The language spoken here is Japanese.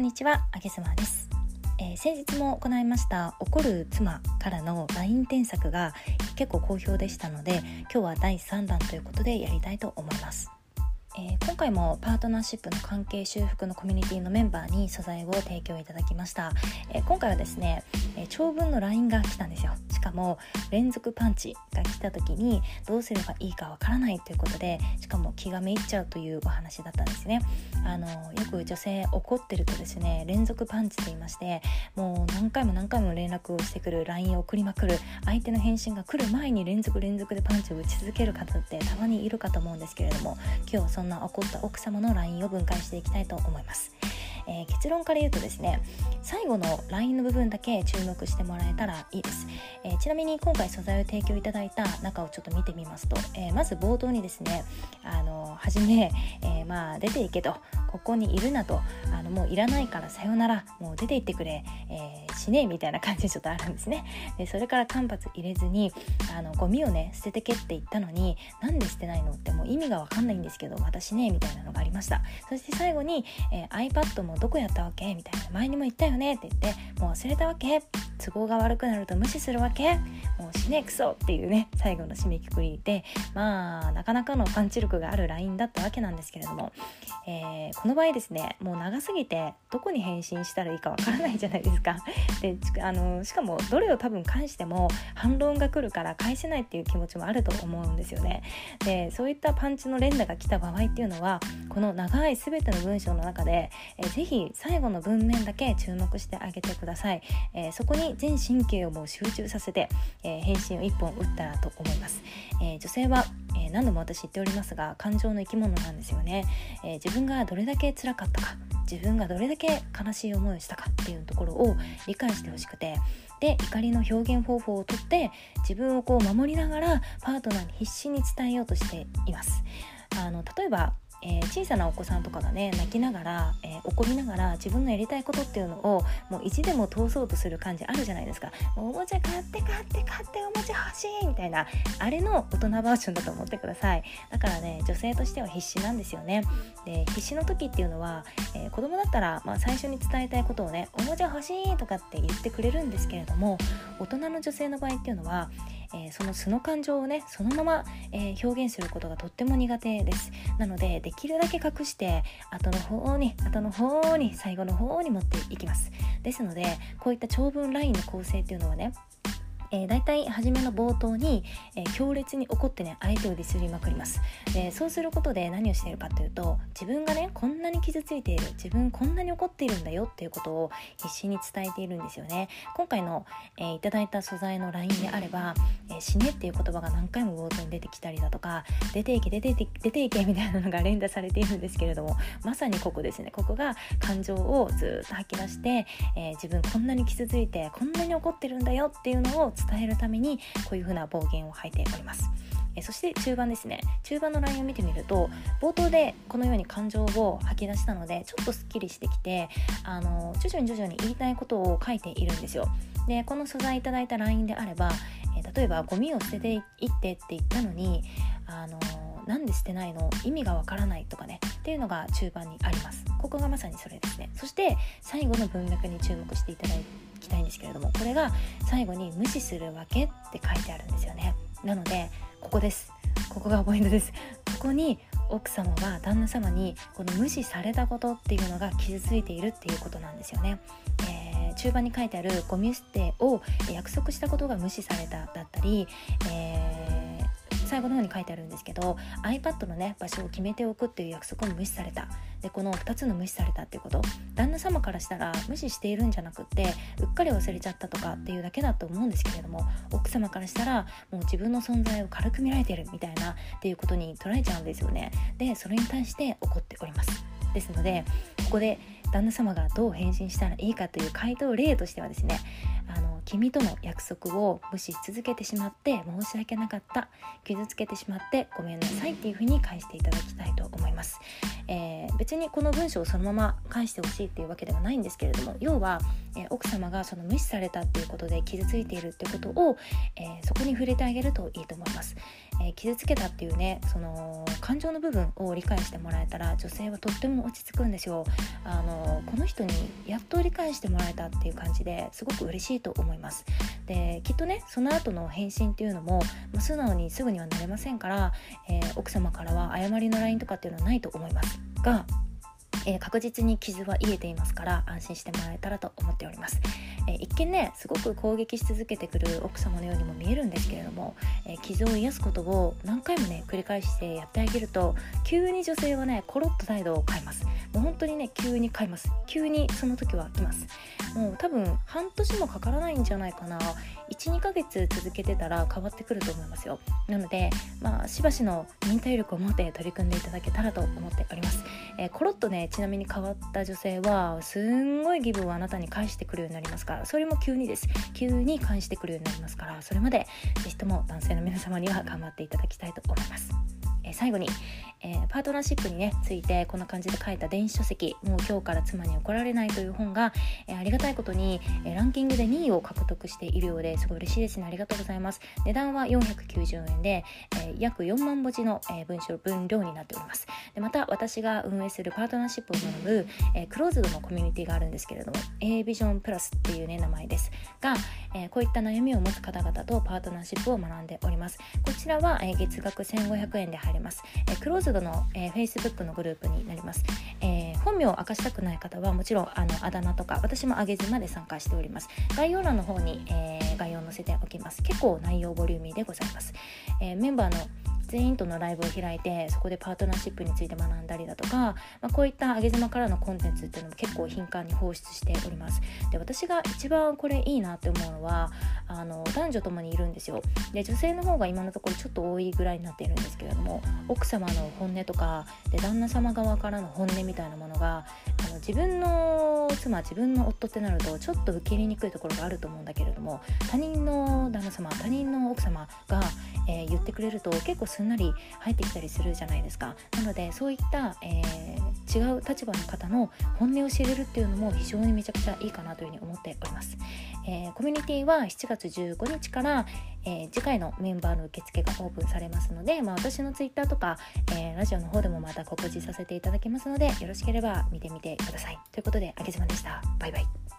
こんにちは、あげすまです、えー、先日も行いました怒る妻からの LINE 添削が結構好評でしたので今日は第3弾ということでやりたいと思います。えー、今回もパートナーシップの関係修復のコミュニティのメンバーに素材を提供いただきました、えー、今回はですね、えー、長文の LINE が来たんですよしかも連続パンチが来た時にどうすればいいかわからないということでしかも気がめいっちゃうというお話だったんですねあのよく女性怒ってるとですね連続パンチと言いましてもう何回も何回も連絡をしてくる LINE を送りまくる相手の返信が来る前に連続連続でパンチを打ち続ける方ってたまにいるかと思うんですけれども今日はそんな怒った奥様の LINE を分解していきたいと思います。えー、結論から言うとですね最後の LINE の部分だけ注目してもらえたらいいです、えー、ちなみに今回素材を提供いただいた中をちょっと見てみますと、えー、まず冒頭にですねあの初め、えまあ出ていけとここにいるなとあのもういらないからさよならもう出て行ってくれ、えー、死ねみたいな感じでちょっとあるんですね。でそれから間髪入れずにあのゴミをね捨ててけって言ったのになんで捨てないのってもう意味がわかんないんですけど私ねみたいなのがありました。そして最後に、え、iPad もどこやったわけ？みたいな。前にも言ったよね？って言ってもう忘れたわけ？都合が悪くなると無視するわけ？もう死ねクソっていうね最後の締めくくりでまあなかなかのパンチ力がある LINE だったわけなんですけれども、えー、この場合ですねもう長すぎてどこに返信したらいいかわからないじゃないですか。であのしかもどれを多分返しても反論が来るから返せないっていう気持ちもあると思うんですよね。でそういったパンチの連打が来た場合っていうのはこの長い全ての文章の中で、えー、ぜひ最後の文面だけ注目してあげてください、えー、そこに全神経をもう集中させて、えー、返信を1本打ったらと思います、え女性はえー、何度も私言っておりますが感情の生き物なんですよね、え、自分がどれだけ辛かったか自分がどれだけ悲しい思いをしたかっていうところを理解してほしくてで怒りの表現方法をとって自分をこう守りながらパートナーに必死に伝えようとしています。あの例えばえー、小さなお子さんとかがね泣きながら、えー、怒りながら自分のやりたいことっていうのをもう意地でも通そうとする感じあるじゃないですか。おもちゃ買って買って買っておもちゃ欲しいみたいなあれの大人バージョンだと思ってください。だからね女性としては必死なんですよね。で必死の時っていうのは、えー、子供だったら、まあ、最初に伝えたいことをねおもちゃ欲しいとかって言ってくれるんですけれども大人の女性の場合っていうのはえー、その素の感情をねそのまま、えー、表現することがとっても苦手です。なのでできるだけ隠して後の方に後の方に最後の方に持っていきます。ですのでこういった長文ラインの構成っていうのはねえー、大体初めの冒頭に、えー、強烈に怒ってね相手をディスりまくります。でそうすることで何をしているかというと自分がねこんなに傷ついている自分こんなに怒っているんだよっていうことを必死に伝えているんですよね。今回の、えー、いただいた素材の LINE であれば、えー、死ねっていう言葉が何回も冒頭に出てきたりだとか出ていけ出ていけ出ていけみたいなのが連打されているんですけれどもまさにここですね。ここが感情をずっと吐き出して、えー、自分こんなに傷ついてこんなに怒ってるんだよっていうのを伝えるためにこういう風な暴言を吐いております。えそして中盤ですね。中盤の LINE を見てみると冒頭でこのように感情を吐き出したのでちょっとすっきりしてきてあの徐々に徐々に言いたいことを書いているんですよ。でこの素材いただいた LINE であれば、え例えばゴミを捨てていってって言ったのにあのなんで捨てないの？意味がわからないとかね。っていうのが中盤にあります。ここがまさにそれですね。そして最後の文脈に注目していただいてきたいんですけれどもこれが最後に無視するわけって書いてあるんですよね。なのでここです。ここがポイントです。ここに奥様が旦那様にこの無視されたことっていうのが傷ついているっていうことなんですよね、えー、中盤に書いてあるゴミ捨てを約束したことが無視されただったり、えー最後の方に書いてあるんですけど iPad のね場所を決めておくっていう約束も無視された。でこの2つの無視されたっていうこと。旦那様からしたら無視しているんじゃなくってうっかり忘れちゃったとかっていうだけだと思うんですけれども奥様からしたらもう自分の存在を軽く見られてるみたいなっていうことに捉えちゃうんですよね。でそれに対して怒っております。ですのでここで旦那様がどう返信したらいいかという回答例としてはですねあの君との約束を無視し続けてしまって申し訳なかった。傷つけてしまってごめんなさいっていうふうに返していただきたいと思います、別にこの文章をそのまま返してほしいっていうわけではないんですけれども要は、えー、奥様がその無視されたっていうことで傷ついているってことを、えー、そこに触れてあげるといいと思います、えー、傷つけたっていうねその感情の部分を理解してもらえたら女性はとっても落ち着くんですよ。あのこの人にやっと理解してもらえたっていう感じですごく嬉しいと思います。できっとねその後の返信っていうのも、まあ、素直にすぐにはなれませんから、え、奥様からは誤りの LINE とかっていうのはないと思います。がえー、確実に傷は癒えていますから安心してもらえたらと思っております、えー、一見ねすごく攻撃し続けてくる奥様のようにも見えるんですけれども、えー、傷を癒すことを何回もね繰り返してやってあげると急に女性はねコロッと態度を変えます。もう本当にね急に変えます。急にその時は来ます。もう多分半年もかからないんじゃないかな。12ヶ月続けてたら変わってくると思いますよ。なのでまあしばしの忍耐力を持って取り組んでいただけたらと思っております、えー、コロッとねちなみに変わった女性はすんごいギブをあなたに返してくるようになりますから。それも急にです。急に返してくるようになりますから。それまで是非とも男性の皆様には頑張っていただきたいと思います。え最後に、えー、パートナーシップにねついてこんな感じで書いた電子書籍「もう今日から妻に怒られない」という本が、えー、ありがたいことに、えー、ランキングで2位を獲得しているようですごい嬉しいですね。ありがとうございます。値段は490円で、え約4万文字の、え文章分量になっております。でまた私が運営するパートナーシップを学ぶ、えクローズドのコミュニティがあるんですけれども A ビジョンプラスっていうね名前です。が、えこういった悩みを持つ方々とパートナーシップを学んでおります。こちらは、え月額1500円で入れます、えクローズドの、えー、Facebook のグループになります、えー、本名を明かしたくない方はもちろんあのあだ名とか私も上げずまで参加しております。概要欄の方に、えー、概要を載せておきます。結構内容ボリューミーでございます、えメンバーの全員とのライブを開いてそこでパートナーシップについて学んだりだとか、まあ、こういった上げ妻からのコンテンツっていうのも結構頻繁に放出しております。で私が一番これいいなって思うのはあの男女ともにいるんですよ。で女性の方が今のところちょっと多いぐらいになっているんですけれども奥様の本音とかで旦那様側からの本音みたいなものが自分の妻自分の夫ってなるとちょっと受け入れにくいところがあると思うんだけれども他人の旦那様他人の奥様が、えー、言ってくれると結構すんなり入ってきたりするじゃないですか。なのでそういった、えー、違う立場の方の本音を知れるっていうのも非常にめちゃくちゃいいかなというふうに思っております、えー、コミュニティは7月15日から、え次回のメンバーの受付がオープンされますので、まあ、私の Twitter とか、えラジオの方でもまた告知させていただきますのでよろしければ見てみてください。ということであげずまでした。バイバイ。